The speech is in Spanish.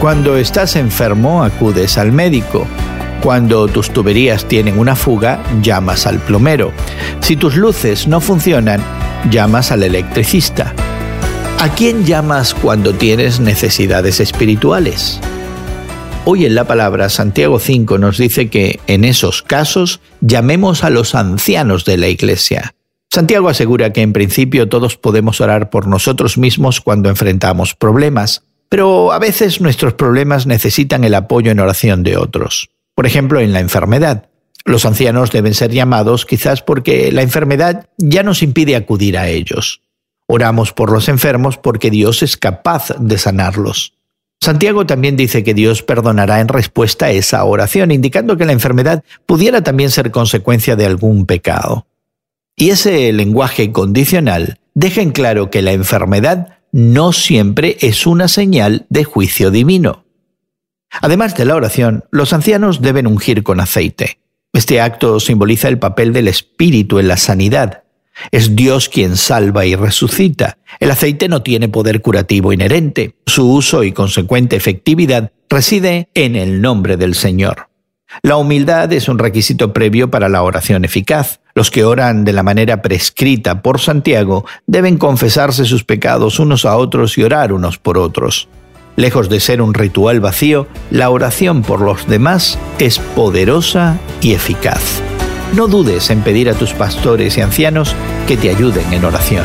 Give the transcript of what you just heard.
Cuando estás enfermo, acudes al médico. Cuando tus tuberías tienen una fuga, llamas al plomero. Si tus luces no funcionan, llamas al electricista. ¿A quién llamas cuando tienes necesidades espirituales? Hoy en la palabra Santiago 5 nos dice que en esos casos llamemos a los ancianos de la iglesia. Santiago asegura que en principio todos podemos orar por nosotros mismos cuando enfrentamos problemas, pero a veces nuestros problemas necesitan el apoyo en oración de otros. Por ejemplo, en la enfermedad. Los ancianos deben ser llamados quizás porque la enfermedad ya nos impide acudir a ellos. Oramos por los enfermos porque Dios es capaz de sanarlos. Santiago también dice que Dios perdonará en respuesta a esa oración, indicando que la enfermedad pudiera también ser consecuencia de algún pecado. Y ese lenguaje condicional deja en claro que la enfermedad no siempre es una señal de juicio divino. Además de la oración, los ancianos deben ungir con aceite. Este acto simboliza el papel del Espíritu en la sanidad. Es Dios quien salva y resucita. El aceite no tiene poder curativo inherente. Su uso y consecuente efectividad reside en el nombre del Señor. La humildad es un requisito previo para la oración eficaz. Los que oran de la manera prescrita por Santiago deben confesarse sus pecados unos a otros y orar unos por otros. Lejos de ser un ritual vacío, la oración por los demás es poderosa y eficaz. No dudes en pedir a tus pastores y ancianos que te ayuden en oración.